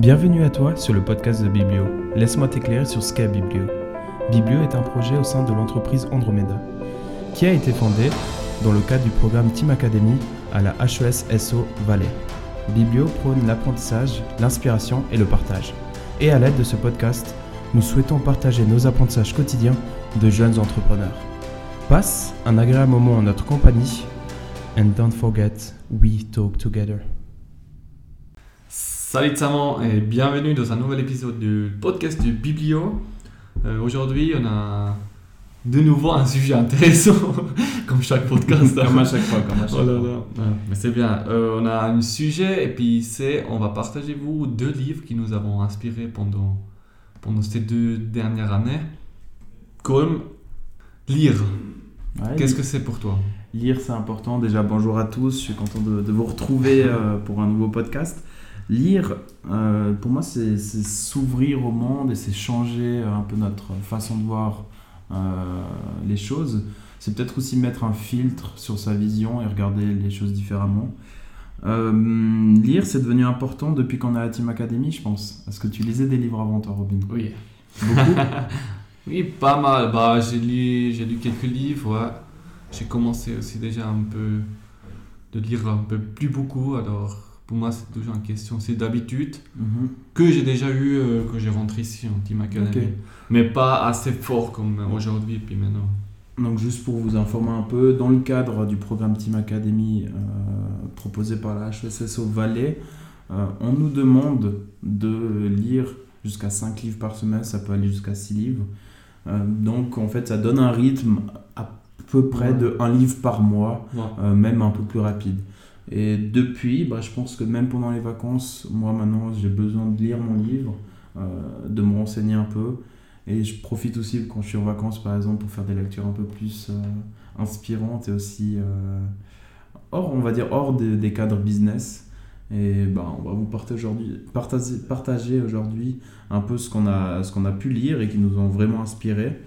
Bienvenue à toi sur le podcast de Biblio. Laisse-moi t'éclairer sur ce qu'est Biblio. Biblio est un projet au sein de l'entreprise Andromeda, qui a été fondé dans le cadre du programme Team Academy à la HES SO Valais. Biblio prône l'apprentissage, l'inspiration et le partage. Et à l'aide de ce podcast, nous souhaitons partager nos apprentissages quotidiens de jeunes entrepreneurs. Passe un agréable moment en notre compagnie and don't forget, we talk together. Salut Tsaman et bienvenue dans un nouvel épisode du podcast du Biblio. Euh, Aujourd'hui, on a de nouveau un sujet intéressant, comme chaque podcast. Comme à chaque fois, comme à chaque Oh là fois. là. Ouais, mais c'est bien. Euh, on a un sujet et puis c'est, on va partager vous deux livres qui nous avons inspirés pendant, pendant ces deux dernières années. Comme lire. Ouais, Qu'est-ce que c'est pour toi? Lire, c'est important. Déjà, bonjour à tous. Je suis content de, de vous retrouver euh, pour un nouveau podcast. Lire, euh, pour moi, c'est s'ouvrir au monde et c'est changer un peu notre façon de voir euh, les choses. C'est peut-être aussi mettre un filtre sur sa vision et regarder les choses différemment. Euh, lire, c'est devenu important depuis qu'on à la Team Academy, je pense. Est-ce que tu lisais des livres avant toi, Robin Oui. Beaucoup Oui, pas mal. Bah, j'ai lu, j'ai lu quelques livres, ouais. J'ai commencé aussi déjà un peu de lire un peu plus beaucoup. Alors, pour moi, c'est toujours une question, c'est d'habitude Mhm. que j'ai déjà eu euh, quand j'ai rentré ici en Team Academy. Mais pas assez fort comme aujourd'hui et puis maintenant. Donc juste pour vous informer un peu, dans le cadre du programme Team Academy euh, proposé par la HESSO Valais, euh, on nous demande de lire jusqu'à 5 livres par semaine, ça peut aller jusqu'à 6 livres. Donc en fait ça donne un rythme à peu près Ouais. de un livre par mois, Ouais. même un peu plus rapide. Et depuis, bah, je pense que même pendant les vacances, moi maintenant j'ai besoin de lire mon livre, euh, de me renseigner un peu. Et je profite aussi quand je suis en vacances, par exemple, pour faire des lectures un peu plus euh, inspirantes et aussi euh, hors, on va dire, hors des, cadres business. Et ben, on va vous partager aujourd'hui, partager, partager aujourd'hui un peu ce qu'on a, qu'on a pu lire et qui nous ont vraiment inspiré.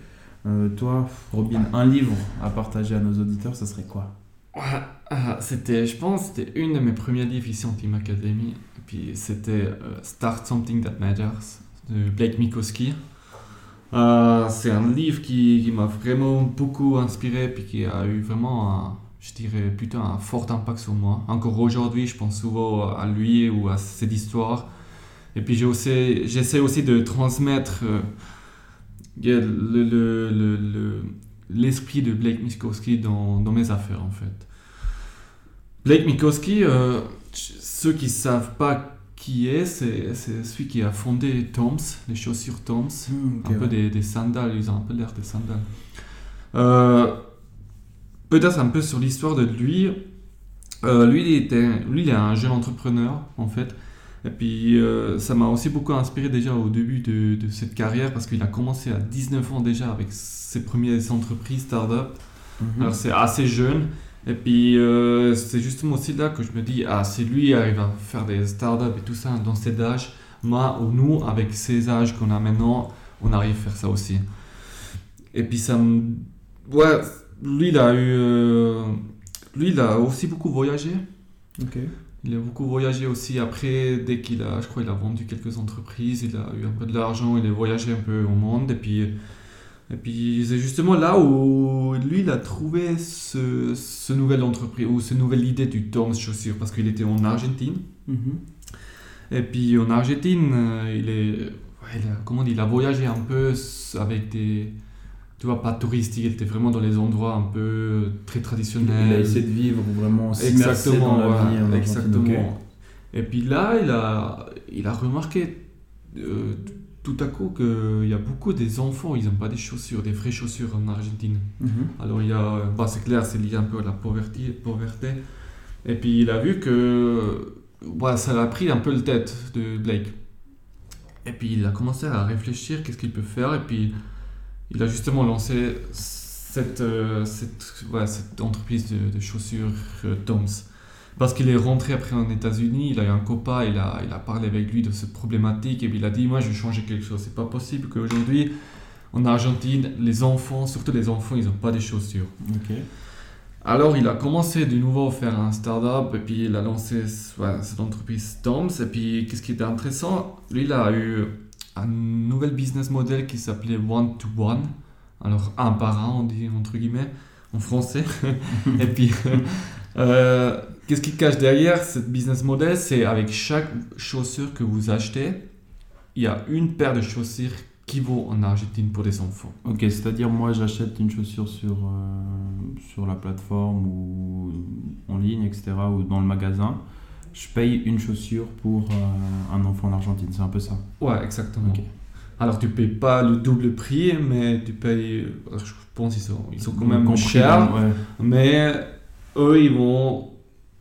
Toi, Robin, un livre à partager à nos auditeurs, ça serait quoi? ah, c'était, je pense, c'était une de mes premiers livres ici en Team Academy. Et puis c'était euh, Start Something That Matters de Blake Mikoski. Euh, c'est un livre qui, qui m'a vraiment beaucoup inspiré puis qui a eu vraiment, un, je dirais, plutôt un fort impact sur moi. Encore aujourd'hui, je pense souvent à lui ou à cette histoire. Et puis j'essaie aussi de transmettre euh, le, le, l'esprit de Blake Mikoski dans, dans mes affaires en fait. Blake Mikoski, euh, ceux qui savent pas qui est, c'est, celui qui a fondé Toms, les chaussures Toms, un peu des, des sandales, ils ont un peu l'air des sandales. Euh, peut-être un peu sur l'histoire de lui. Euh, lui, il était, lui, il est un jeune entrepreneur en fait. Et puis euh, ça m'a aussi beaucoup inspiré déjà au début de, de cette carrière parce qu'il a commencé à 19 ans déjà avec ses premières entreprises start-up. Mhm. Alors c'est assez jeune. Et puis euh, c'est justement aussi là que je me dis, ah si lui arrive à faire des startups et tout ça dans cet âge, moi ou nous, avec ces âges qu'on a maintenant, on arrive à faire ça aussi. Et puis ça me... Ouais, lui il a eu... euh, Lui il a aussi beaucoup voyagé. Ok. Il a beaucoup voyagé aussi après, dès qu'il a, je crois, il a vendu quelques entreprises, il a eu un peu de l'argent, il a voyagé un peu au monde. Et puis, et puis c'est justement là où lui, il a trouvé ce, ce nouvel entreprise, ou cette nouvelle idée du Toms chaussures, parce qu'il était en Argentine. Mhm. Et puis en Argentine, euh, il est, ouais, il a, comment on dit, il a voyagé un peu avec des, tu vois, pas touristique, il était vraiment dans les endroits un peu très Il traditionnels. a essayé de vivre vraiment s'immerser dans la vie. Argentine, exactement. Et puis là, il a, il a remarqué euh, tout à coup qu'il y a beaucoup des enfants, ils n'ont pas des chaussures, des vraies chaussures en Argentine. Mhm. Alors il y a, bah, c'est clair, c'est lié un peu à la pauvreté, pauvreté. Et puis il a vu que ouais, ça a pris un peu le tête de Blake. Et puis il a commencé à réfléchir, qu'est-ce qu'il peut faire. Et puis il a justement lancé cette, euh, cette, ouais, cette entreprise de, de chaussures euh, Toms. Parce qu'il est rentré après en États-Unis, il a eu un copain, il a, il a parlé avec lui de cette problématique et puis il a dit Moi je vais changer quelque chose. C'est pas possible qu'aujourd'hui en Argentine, les enfants, surtout les enfants, ils n'ont pas des chaussures. Alors, il a commencé de nouveau à faire un startup et puis il a lancé cette entreprise Toms. Et puis, qu'est-ce qui était intéressant? Lui, il a eu un nouvel business model qui s'appelait One to One. Alors, un par un, on dit entre guillemets, en français. et puis, euh, qu'est-ce qui cache derrière ce business model? C'est avec chaque chaussure que vous achetez, il y a une paire de chaussures qui vaut en Argentine pour des enfants. Ok, c'est-à-dire moi j'achète une chaussure sur, euh, sur la plateforme ou en ligne, etc., ou dans le magasin. Je paye une chaussure pour euh, un enfant en Argentine, c'est un peu ça. Ouais, exactement. Alors tu payes pas le double prix, mais tu payes, je pense qu'ils sont, ils sont quand même chers, mais eux ils vont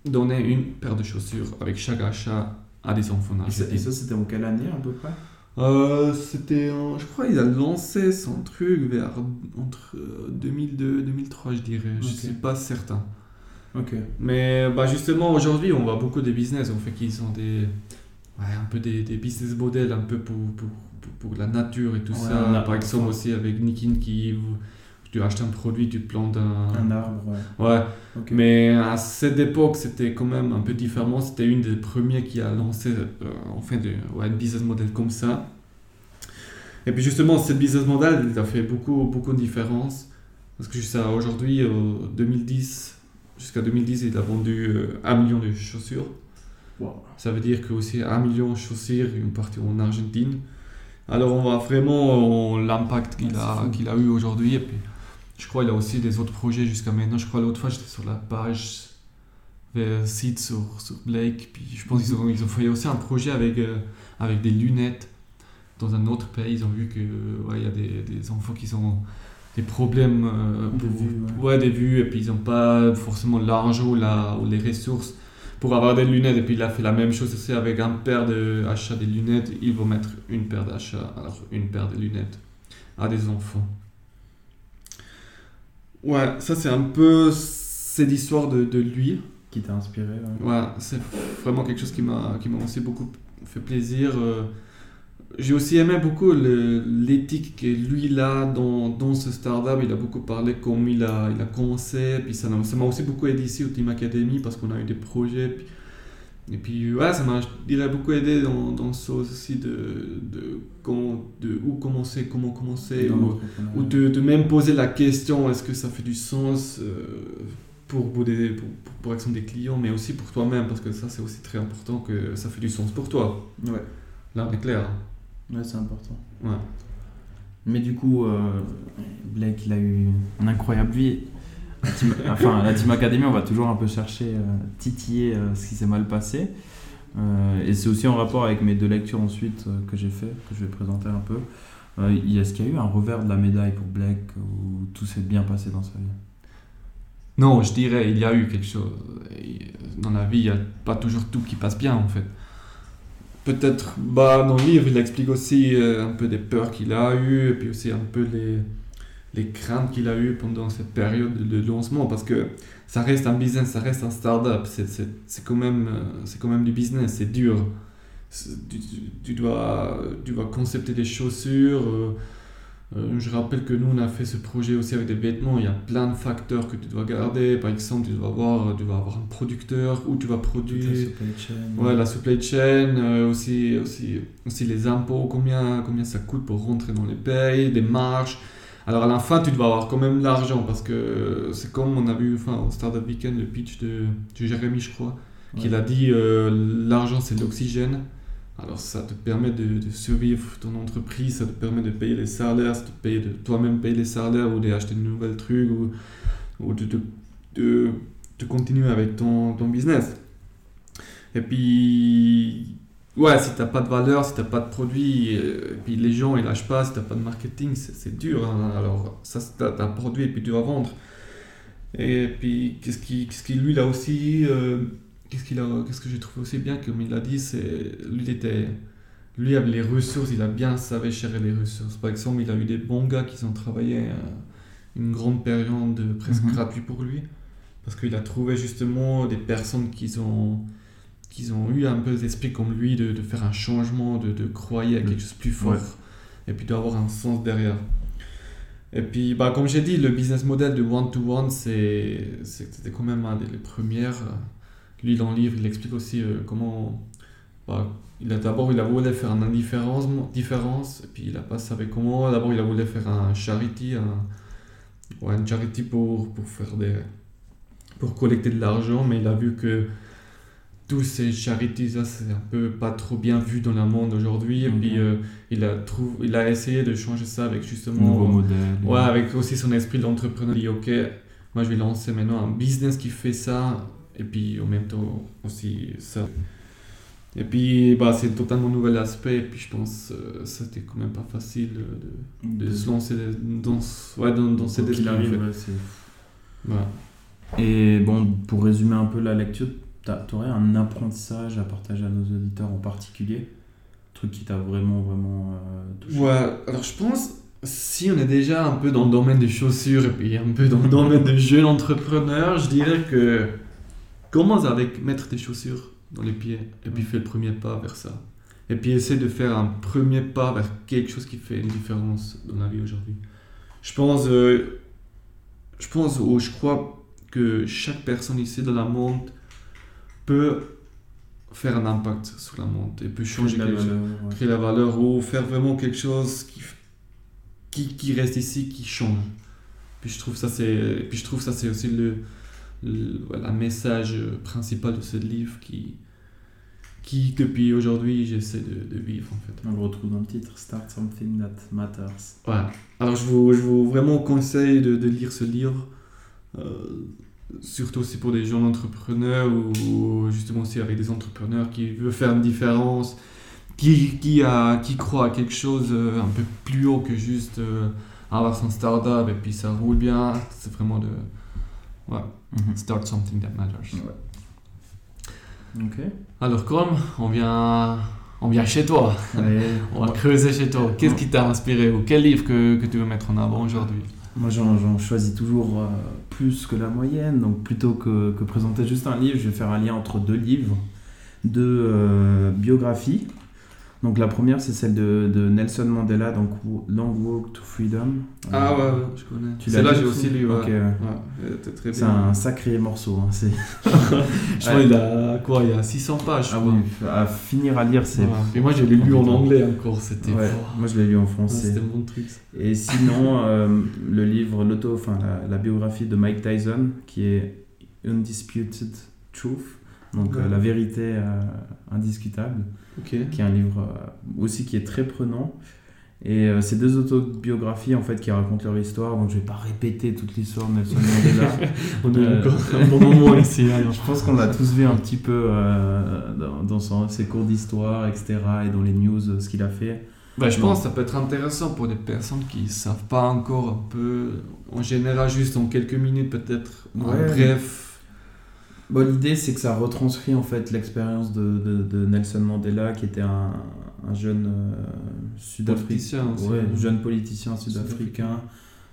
donner une paire de chaussures avec chaque achat à des enfants. Et ça, c'était en quelle année à peu près? Euh, c'était, je crois, il a lancé son truc vers entre 2002 et 2003, je dirais. Je Je suis pas certain. Ok. Mais bah, justement, aujourd'hui, on voit beaucoup de business. On fait qu'ils ont des, ouais, un peu des, des, business models un peu pour, pour, pour, la nature et tout ça. Par exemple, aussi avec Nikin qui tu achètes un produit, tu plantes un, un arbre. Ouais. ouais. Mais à cette époque, c'était quand même un peu différent. C'était une des premières qui a lancé euh, enfin de, ouais, un business model comme ça. Et puis justement, cette business model, il a fait beaucoup, beaucoup de différences. Parce que jusqu'à aujourd'hui, 2010, jusqu'à 2010, il a vendu euh, un million de chaussures. Ça veut dire que aussi un million de chaussures, une partie en Argentine. Alors on voit vraiment l'impact qu'il a, qu'il a eu aujourd'hui. Et puis je crois qu'il a aussi des autres projets jusqu'à maintenant. Je crois l'autre fois, j'étais sur la page vers site sur, sur Blake. Puis je pense qu'ils ont, ils ont fait aussi un projet avec, euh, avec des lunettes dans un autre pays. Ils ont vu qu'il ouais, y a des, des, enfants qui ont des problèmes euh, des, vues, ouais. des vues et puis ils n'ont pas forcément l'argent ou, la, ou les ressources pour avoir des lunettes. Et puis il a fait la même chose aussi avec un paire d'achat des lunettes. Il va mettre une paire d'achat, alors une paire de lunettes à des enfants. Ouais, ça c'est un peu cette histoire de, de lui. Qui t'a inspiré. Ouais, c'est vraiment quelque chose qui m'a aussi beaucoup fait plaisir. Euh. J'ai aussi aimé beaucoup l'éthique que lui il a dans, dans ce startup. Il a beaucoup parlé comme il a, il a commencé. Puis ça m'a aussi beaucoup aidé ici au Team Academy parce qu'on a eu des projets. Puis et puis, ouais, ça m'a, il a beaucoup aidé dans, dans ce aussi de, de, de où commencer, comment commencer, ou, de, de, même poser la question est-ce que ça fait du sens euh, pour, pour, des, pour, pour, exemple des clients, mais aussi pour toi-même, parce que ça, c'est aussi très important que ça fait du sens pour toi. Ouais. Là, on est clair. Ouais, c'est important. Ouais. Mais du coup, euh, Blake, il a eu une incroyable vie enfin, la Team Academy, on va toujours un peu chercher, euh, titiller euh, ce qui s'est mal passé. Euh, et c'est aussi en rapport avec mes deux lectures ensuite que j'ai fait, que je vais présenter un peu. Est-ce qu'il y a eu un revers de la médaille pour Blake où tout s'est bien passé dans sa vie? Non, je dirais il y a eu quelque chose. Dans la vie, il n'y a pas toujours tout qui passe bien en fait. Peut-être, bah, dans le livre, il explique aussi un peu des peurs qu'il a eues, et puis aussi un peu les, les craintes qu'il a eues pendant cette période de lancement parce que ça reste un business, ça reste un startup, c'est quand, même, euh, quand même du business, c'est dur. Tu, dois, tu dois concepter des chaussures. Euh, euh, je rappelle que nous, on a fait ce projet aussi avec des vêtements. Il y a plein de facteurs que tu dois garder. Par exemple, tu dois avoir, tu dois avoir un producteur où tu vas produire. La supply chain. Ouais, la supply chain. aussi, aussi, aussi les impôts, combien, combien ça coûte pour rentrer dans les payes, des marges. Alors à la fin, tu dois avoir quand même l'argent parce que c'est comme on a vu enfin, au Startup Weekend le pitch de, de Jérémy, je crois, qu'il a dit euh, l'argent c'est l'oxygène. Alors ça te permet de, survivre ton entreprise, ça te permet de payer les salaires, ça te permet de toi-même payer les salaires ou d'acheter de nouveaux trucs ou, ou de, de, de, continuer avec ton, ton business. Et puis Ouais, si t'as pas de valeur, si t'as pas de produit, euh, et puis les gens ils lâchent pas, si t'as pas de marketing, c'est dur. Hein. Alors, ça, t'as un produit et puis tu vas vendre. Et puis, qu'est-ce qui, qu'est-ce qui lui, là aussi, euh, qu'est-ce, qu'il a, qu'est-ce que j'ai trouvé aussi bien, comme il a dit, c'est lui, il était, lui avait les ressources, il a bien savait gérer les ressources. Par exemple, il a eu des bons gars qui ont travaillé euh, une grande période presque mm gratuite pour lui, parce qu'il a trouvé justement des personnes qui ont qu'ils ont eu un peu l'esprit comme lui de, de, faire un changement, de, de croire à quelque chose de plus fort et puis d'avoir un sens derrière. Et puis, bah, comme j'ai dit, le business model de one-to-one, c'était quand même un des premières. Lui, dans le livre, il explique aussi euh, comment. Bah, il a, d'abord, il a voulu faire une indifférence, différence, et puis il a pas savait comment. D'abord, il a voulu faire un charity, un, ouais, une charity pour, pour faire des. pour collecter de l'argent, mais il a vu que tous ces charities là c'est un peu pas trop bien vu dans le monde aujourd'hui et Mhm. puis euh, il a trouvé il a essayé de changer ça avec justement Nouveau modèle. ouais avec aussi son esprit d'entrepreneur il dit ok moi je vais lancer maintenant un business qui fait ça et puis en même temps aussi ça et puis bah c'est un totalement nouvel aspect et puis je pense euh, c'était quand même pas facile de, de se lancer dans ce- ouais dans, dans cet esprit arrive, ouais, Ouais. Et bon, pour résumer un peu la lecture, tu aurais un apprentissage à partager à nos auditeurs en particulier? Truc qui t'a vraiment, vraiment euh, touché? Ouais, alors je pense, si on est déjà un peu dans le domaine des chaussures et puis un peu dans le domaine des jeunes entrepreneurs, je dirais que commence avec mettre tes chaussures dans les pieds et puis fais le premier pas vers ça? Et puis essaie de faire un premier pas vers quelque chose qui fait une différence dans la vie aujourd'hui. Je pense, euh, je pense ou je crois que chaque personne ici dans la monde peut faire un impact sur la monde et peut changer La chose valeur, ouais. créer la valeur ou faire vraiment quelque chose qui, qui, qui reste ici, qui change. Puis je trouve ça c'est puis je trouve ça c'est aussi le, le voilà, message principal de ce livre qui qui depuis aujourd'hui j'essaie de, de vivre en fait. On le retrouve dans le titre Start Something That Matters. Ouais. Alors je vous, je vous vraiment conseille de, de lire ce livre, euh, surtout aussi pour des jeunes entrepreneurs ou, ou justement aussi avec des entrepreneurs qui veulent faire une différence, qui, qui, a, qui croient à quelque chose euh, un peu plus haut que juste euh, avoir son startup et puis ça roule bien. C'est vraiment de ouais, start something that matters. Ok. Alors comme on vient, on vient chez toi, on va creuser chez toi. Qu'est-ce qui t'a inspiré ou quel livre que, que tu veux mettre en avant aujourd'hui? Moi, j'en choisis toujours euh, plus que la moyenne. Donc, plutôt que, que présenter juste un livre, je vais faire un lien entre deux livres, deux euh, biographies. Donc, la première, c'est celle de, de Nelson Mandela, donc Long Walk to Freedom. Ah Euh, ouais, ouais, je connais. Tu C'est l'as là lu j'ai aussi lu. Ouais. Euh, C'est un sacré morceau. hein, c'est- Je crois qu'il a quoi Il y a 600 pages. je Ah oui, à finir à lire, c'est. Et moi j'ai lu en anglais encore. C'était. Moi, je l'ai lu en français. C'était mon truc. Et sinon, euh, le livre, l'auto, enfin la, la biographie de Mike Tyson, qui est Undisputed Truth, donc Ouais. euh, la vérité euh, indiscutable, qui est un livre euh, aussi qui est très prenant. Et euh, c'est deux autobiographies en fait qui racontent leur histoire, donc je vais pas répéter toute l'histoire de Nelson Mandela. On est encore un bon moment ici. hein. je pense qu'on l'a tous vu un petit peu euh, dans, dans son- ses cours d'histoire, etc., et dans les news, ce qu'il a fait. Bah, je pense que ça peut être intéressant pour des personnes qui savent pas encore un peu, en général, juste en quelques minutes peut-être, bref. Bon, l'idée, c'est que ça retranscrit en fait l'expérience de, de- de Nelson Mandela, qui était un, un jeune euh, sud-africain, ouais, jeune politicien sud-africain,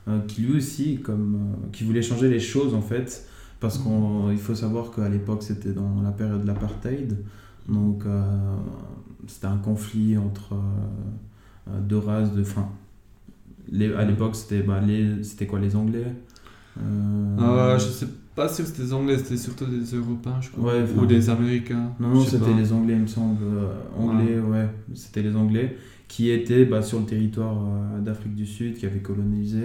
euh, qui lui aussi, comme, euh, qui voulait changer les choses en fait, parce qu'il faut savoir qu'à l'époque, c'était dans la période de l'apartheid, donc c'était un conflit entre deux races, de, enfin, les, à l'époque, c'était bah, les, quoi les Anglais Ah, je sais pas si c'était des Anglais, c'était surtout des Européens, je crois. Ouais, Ou des Américains. Non, non, c'était pas. les Anglais, il me semble. euh, anglais, ouais, c'était les Anglais qui étaient bah, sur le territoire euh, d'Afrique du Sud, qui avaient colonisé.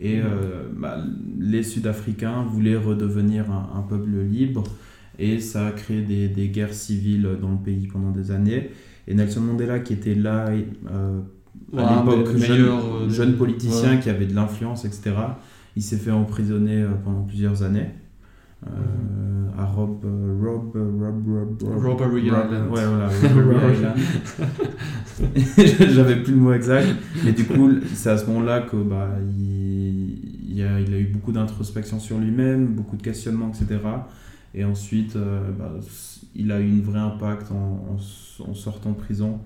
Et Mhm. euh, bah, les Sud-Africains voulaient redevenir un, un peuple libre. Et ça a créé des, des guerres civiles dans le pays pendant des années. Et Nelson Mandela, qui était là euh, Ouais, à l'époque, jeune, jeune politicien ouais. qui avait de l'influence, etc., il s'est fait emprisonner pendant plusieurs années. Euh, à Rob, euh, Rob, euh, Rob, Rob, Rob, Robbery Rob- Island. Ouais, voilà. J'avais plus le mot exact, mais du coup, c'est à ce moment-là que bah, il, il, a, il a eu beaucoup d'introspection sur lui-même, beaucoup de questionnements, etc. Et ensuite, euh, bah, il a eu un vrai impact en, en sortant de prison,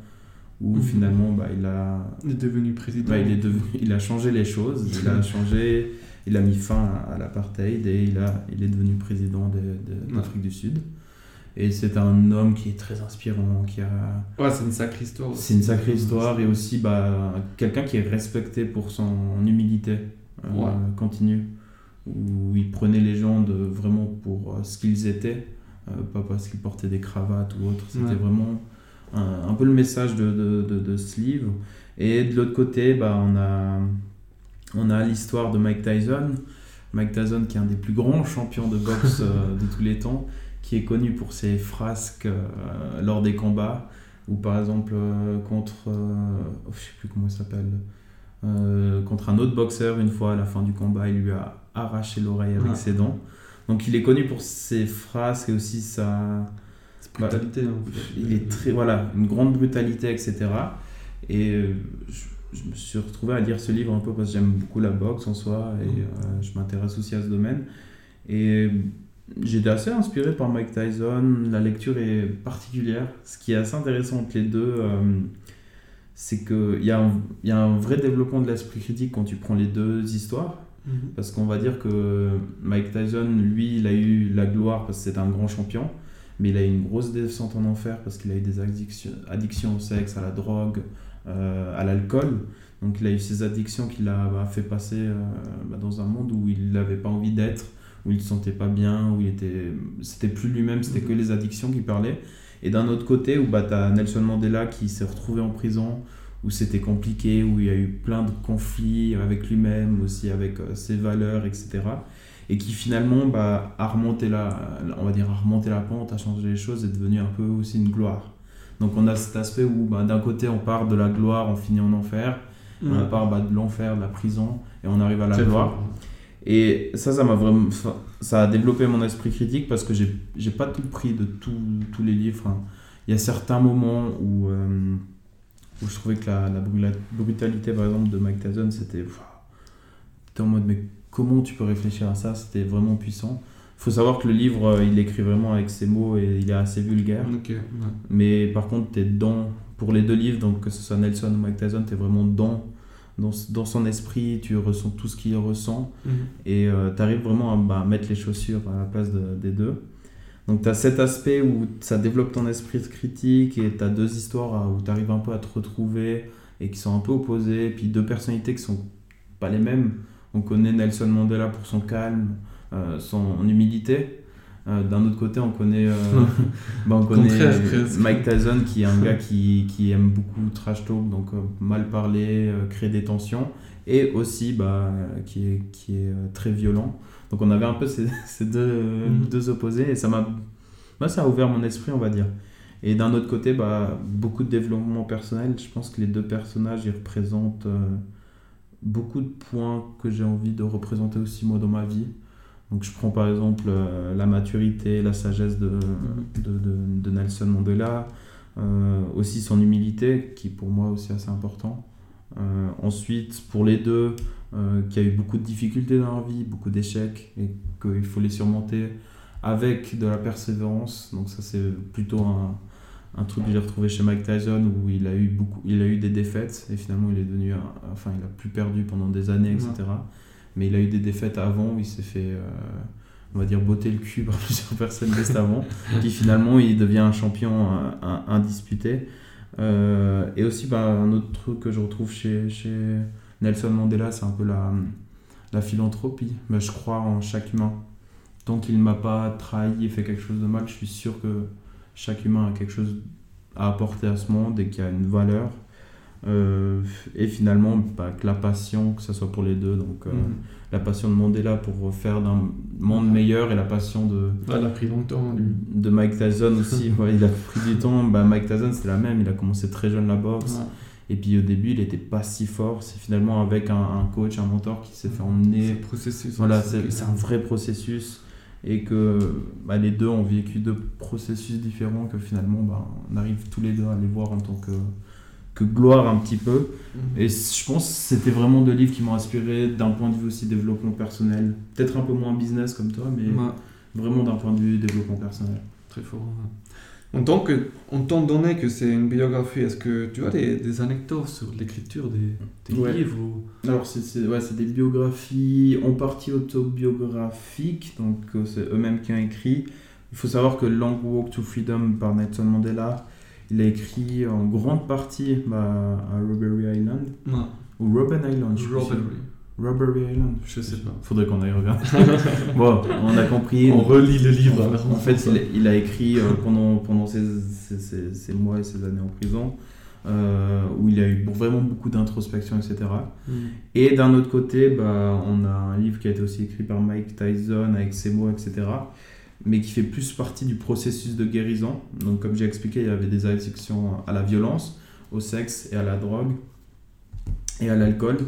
où Mhm. finalement, bah, il a, Il est devenu président. bah, il, est devenu, il a changé les choses, il a changé, il a mis fin à, à l'apartheid et il, a, il est devenu président de, de- d'Afrique du Sud. Et c'est un homme qui est très inspirant, qui a... Ouais, c'est une sacrée histoire. C'est une sacrée histoire et aussi bah, quelqu'un qui est respecté pour son humilité. Ouais. continue, où il prenait les gens de, vraiment pour euh, ce qu'ils étaient, euh, pas parce qu'ils portaient des cravates ou autre. C'était Ouais. vraiment un, un peu le message de, de, de- de ce livre. Et de l'autre côté, bah, on a, on a l'histoire de Mike Tyson. Mike Tyson qui est un des plus grands champions de boxe euh, de tous les temps, qui est connu pour ses frasques euh, lors des combats, ou par exemple euh, contre, oh, je sais plus comment il s'appelle, euh, contre un autre boxeur une fois à la fin du combat, il lui a arraché l'oreille avec ses dents. Donc il est connu pour ses frasques et aussi sa, C'est brutalité. en fait. il est très voilà une grande brutalité etc et euh, je, je me suis retrouvé à lire ce livre un peu parce que j'aime beaucoup la boxe en soi et Mhm. euh, je m'intéresse aussi à ce domaine et j'étais assez inspiré par Mike Tyson la lecture est particulière ce qui est assez intéressant entre les deux euh, c'est qu'il y, a un- il y a un vrai développement de l'esprit critique quand tu prends les deux histoires Mhm. parce qu'on va dire que Mike Tyson, lui, il a eu la gloire parce que c'était un grand champion, mais il a eu une grosse descente en enfer parce qu'il a eu des addictions, addictions au sexe, à la drogue, à l'alcool. Donc il a eu ces addictions qui l'a bah, fait passer euh, bah, dans un monde où il n'avait pas envie d'être, où il ne se sentait pas bien, où il était, c'était plus lui-même, c'était que les addictions qui parlaient. Et d'un autre côté, où bah, tu as Nelson Mandela qui s'est retrouvé en prison, où c'était compliqué, où il y a eu plein de conflits avec lui-même, aussi avec euh, ses valeurs, etc. Et qui finalement bah, a remonté la, on va dire, a remonté la pente, a changé les choses, est devenu un peu aussi une gloire. Donc on a cet aspect où bah, d'un côté on part de la gloire, on finit en enfer, on Ouais. part bah, de l'enfer, de la prison, et on arrive à la gloire. Et ça, ça m'a vraiment, ça a développé mon esprit critique parce que j'ai, pas tout pris de tout- tous les livres. hein. Il y a certains moments où, euh, où je trouvais que la, brutalité, par exemple, de Mike Tyson, c'était, en mode, mais comment tu peux réfléchir à ça? C'était vraiment puissant. Il faut savoir que le livre, euh, il écrit vraiment avec ses mots et il est assez vulgaire. Ouais. Mais par contre, tu es dedans, pour les deux livres, donc que ce soit Nelson ou Mike Tyson, tu es vraiment dedans, dans, dans son esprit, tu ressens tout ce qu'il ressent Mhm. et tu arrives vraiment à bah, mettre les chaussures à la place de- des deux. Donc tu as cet aspect où ça développe ton esprit critique et tu as deux histoires euh, où tu arrives un peu à te retrouver et qui sont un peu opposées, puis deux personnalités qui sont pas les mêmes. On connaît Nelson Mandela pour son calme, euh, son humilité. Euh, D'un autre côté, on connaît, euh, bah, on connaît. Mike Tyson qui est un gars qui, qui aime beaucoup trash talk, donc euh, mal parler, euh, créer des tensions, et aussi bah, euh, qui est, qui est euh, très violent. Donc on avait un peu ces, ces deux, euh, Mhm. deux opposés, et ça m'a bah, ça a ouvert mon esprit, on va dire. Et d'un autre côté, bah, beaucoup de développement personnel. Je pense que les deux personnages, ils représentent euh, beaucoup de points que j'ai envie de représenter aussi moi dans ma vie. Donc je prends par exemple euh, la maturité, la sagesse de, Nelson Mandela, euh, aussi son humilité, qui pour moi aussi assez important. Euh, ensuite, pour les deux, qui a eu beaucoup de difficultés dans leur vie, beaucoup d'échecs, et qu'il faut les surmonter avec de la persévérance. Donc ça c'est plutôt un, un truc que j'ai retrouvé chez Mike Tyson où il a eu beaucoup, il a eu des défaites et finalement il est devenu, enfin il a plus perdu pendant des années, etc. Mais il a eu des défaites avant où il s'est fait, euh, on va dire, botter le cul par plusieurs personnes juste avant. Puis finalement il devient un champion euh, indisputé. Euh, et aussi bah, un autre truc que je retrouve chez, chez Nelson Mandela, c'est un peu la, la philanthropie. Mais je crois en chaque humain. Tant qu'il ne m'a pas trahi et fait quelque chose de mal, je suis sûr que chaque humain a quelque chose à apporter à ce monde et qui a une valeur. Euh, et finalement, bah, que la passion, que ce soit pour les deux, donc euh, Mhm. la passion de Mandela pour faire d'un monde meilleur et la passion de, Ouais, elle a pris longtemps, lui. de Mike Tyson aussi. Ouais, il a pris du temps. Bah, Mike Tyson, c'était la même. Il a commencé très jeune la boxe. Ouais. Et puis au début, il était pas si fort. C'est finalement avec un, un coach, un mentor qui s'est fait emmener. C'est processus. Voilà, c'est un vrai processus. Et que bah, les deux ont vécu deux processus différents. Que finalement, bah, on arrive tous les deux à les voir en tant que, que gloire un petit peu. Mhm. Et je pense que c'était vraiment deux livres qui m'ont inspiré d'un point de vue aussi développement personnel. Peut-être un peu moins business comme toi, mais Ouais, vraiment d'un point de vue développement personnel. très fort. ouais. En tant, que, en tant donné que c'est une biographie, est-ce que tu as des, des anecdotes sur l'écriture des, des Ouais. livres ou... Alors, c'est c'est- ouais, c'est des biographies en partie autobiographiques, donc euh, c'est eux-mêmes qui ont écrit. Il faut savoir que Long Walk to Freedom par Nelson Mandela, il a écrit en grande partie bah, à Robbery Island, Non, ou Robben Island, je Robbery. Robbery Island Je sais pas. Faudrait qu'on aille regarder. bon, on a compris. On relit le livre. alors. En fait, il a, il a écrit euh, pendant, pendant ces, ces- ces- ces mois et ces années en prison, euh, où il a eu vraiment beaucoup d'introspection, etc. Mm. Et d'un autre côté, bah, on a un livre qui a été aussi écrit par Mike Tyson avec ses mots, etc. Mais qui fait plus partie du processus de guérison. Donc, comme j'ai expliqué, il y avait des addictions à la violence, au sexe et à la drogue et à l'alcool.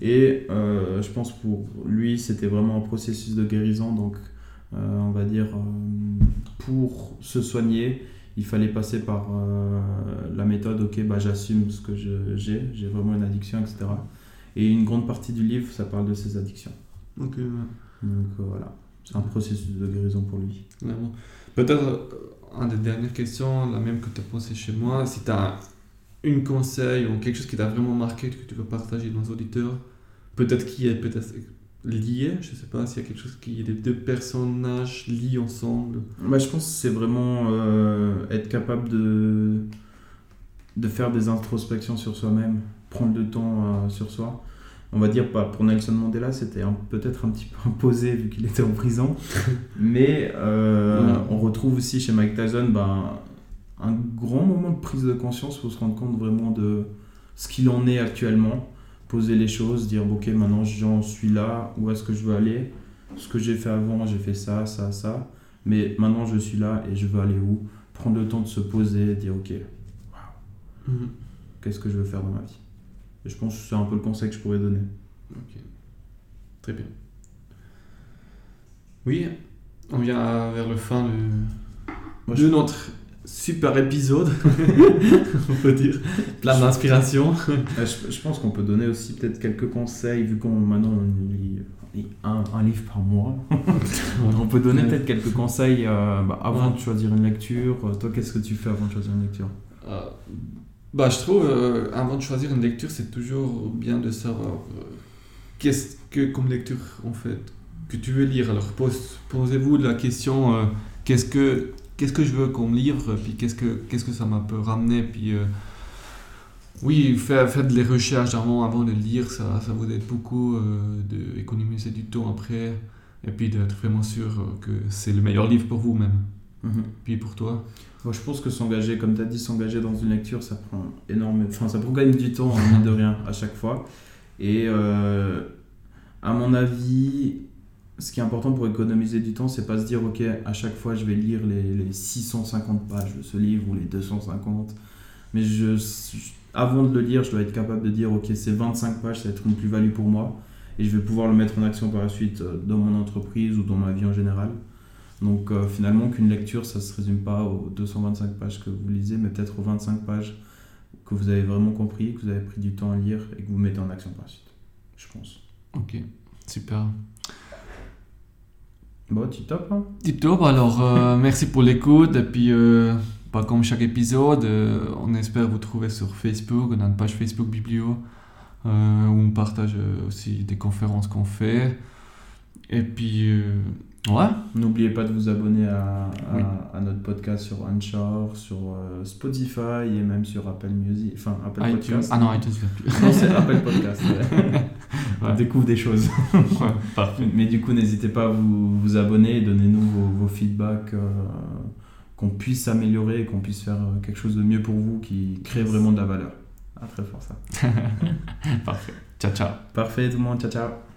Et euh, je pense pour lui, c'était vraiment un processus de guérison. Donc, euh, on va dire, euh, pour se soigner, il fallait passer par la méthode, ok, bah, j'assume ce que j'ai, j'ai vraiment une addiction, etc. Et une grande partie du livre, ça parle de ses addictions. Ok. Donc voilà, un processus de guérison pour lui. Vraiment. Peut-être euh, une des dernières questions, la même que tu as posée chez moi, si tu as une conseil ou quelque chose qui t'a vraiment marqué, que tu veux partager dans les auditeurs, peut-être qui est peut-être lié, je sais pas s'il y a quelque chose qui est des deux personnages liés ensemble. Bah, je pense que c'est vraiment euh, être capable de, de faire des introspections sur soi-même, prendre le temps euh, sur soi. On va dire, pas pour Nelson Mandela, c'était peut-être un petit peu imposé vu qu'il était en prison. Mais euh, on retrouve aussi chez Mike Tyson ben, un grand moment de prise de conscience pour se rendre compte vraiment de ce qu'il en est actuellement. Poser les choses, dire ok, maintenant j'en suis là, où est-ce que je veux aller? Ce que j'ai fait avant, j'ai fait ça, ça, ça. Mais maintenant je suis là et je veux aller où? Prendre le temps de se poser, dire ok, qu'est-ce que je veux faire dans ma vie? Et je pense que c'est un peu le conseil que je pourrais donner. Ok. Très bien. Oui, on vient vers le fin de, Moi, de je- notre super épisode, on peut dire, plein d'inspiration. Euh, Je, je pense qu'on peut donner aussi peut-être quelques conseils, vu qu'on maintenant on lit lit un, un livre par mois. on peut donner peut-être quelques conseils euh, bah, avant Ouais. de choisir une lecture. Euh, Toi, qu'est-ce que tu fais avant de choisir une lecture? Euh, bah, je trouve, euh, avant de choisir une lecture, c'est toujours bien de savoir euh, qu'est-ce que comme lecture, en fait, que tu veux lire. Alors, pose- posez-vous la question, euh, qu'est-ce que qu'est-ce que je veux comme livre, puis qu'est-ce que qu'est-ce que ça m'a peut ramener, puis euh, oui, faites, les recherches avant, avant de lire, ça, ça vous aide beaucoup euh, d'économiser du temps après, et puis d'être vraiment sûr euh, que c'est le meilleur livre pour vous-même, puis pour toi. Moi, je pense que s'engager, comme tu as dit, s'engager dans une lecture, ça prend énormément. Enfin, ça prend même du temps, hein, mine de rien, à chaque fois. Et euh, à mon avis, ce qui est important pour économiser du temps, c'est pas se dire, ok, à chaque fois, je vais lire les, les 650 pages de ce livre ou les 250. Mais je, je- avant de le lire, je dois être capable de dire, ok, ces 25 pages, ça va être une plus-value pour moi. Et je vais pouvoir le mettre en action par la suite euh, dans mon entreprise ou dans ma vie en général. Donc euh, finalement, qu'une lecture, ça ne se résume pas aux 225 pages que vous lisez, mais peut-être aux 25 pages que vous avez vraiment compris, que vous avez pris du temps à lire et que vous mettez en action par la suite. Je pense. Ok, super. Bon, tu top, hein Tip top, alors euh, merci pour l'écoute et puis euh, pas comme chaque épisode, euh, on espère vous trouver sur Facebook, on a une page Facebook Biblio où on partage aussi des conférences qu'on fait et puis ouais, N'oubliez pas de vous abonner à, à, Oui. à notre podcast sur Anchor, sur euh, Spotify et même sur Apple Music, enfin Apple iTunes. Podcast. Ah non, iTunes, c'est Apple Podcast. ouais. On découvre des choses. parfait. Mais du coup, n'hésitez pas à vous, vous abonner et donnez-nous vos, vos feedbacks, euh, qu'on puisse s'améliorer et qu'on puisse faire euh, quelque chose de mieux pour vous qui crée vraiment de la valeur. Ah, très fort ça. Parfait. Ciao, ciao. Parfait, tout le monde. Ciao, ciao.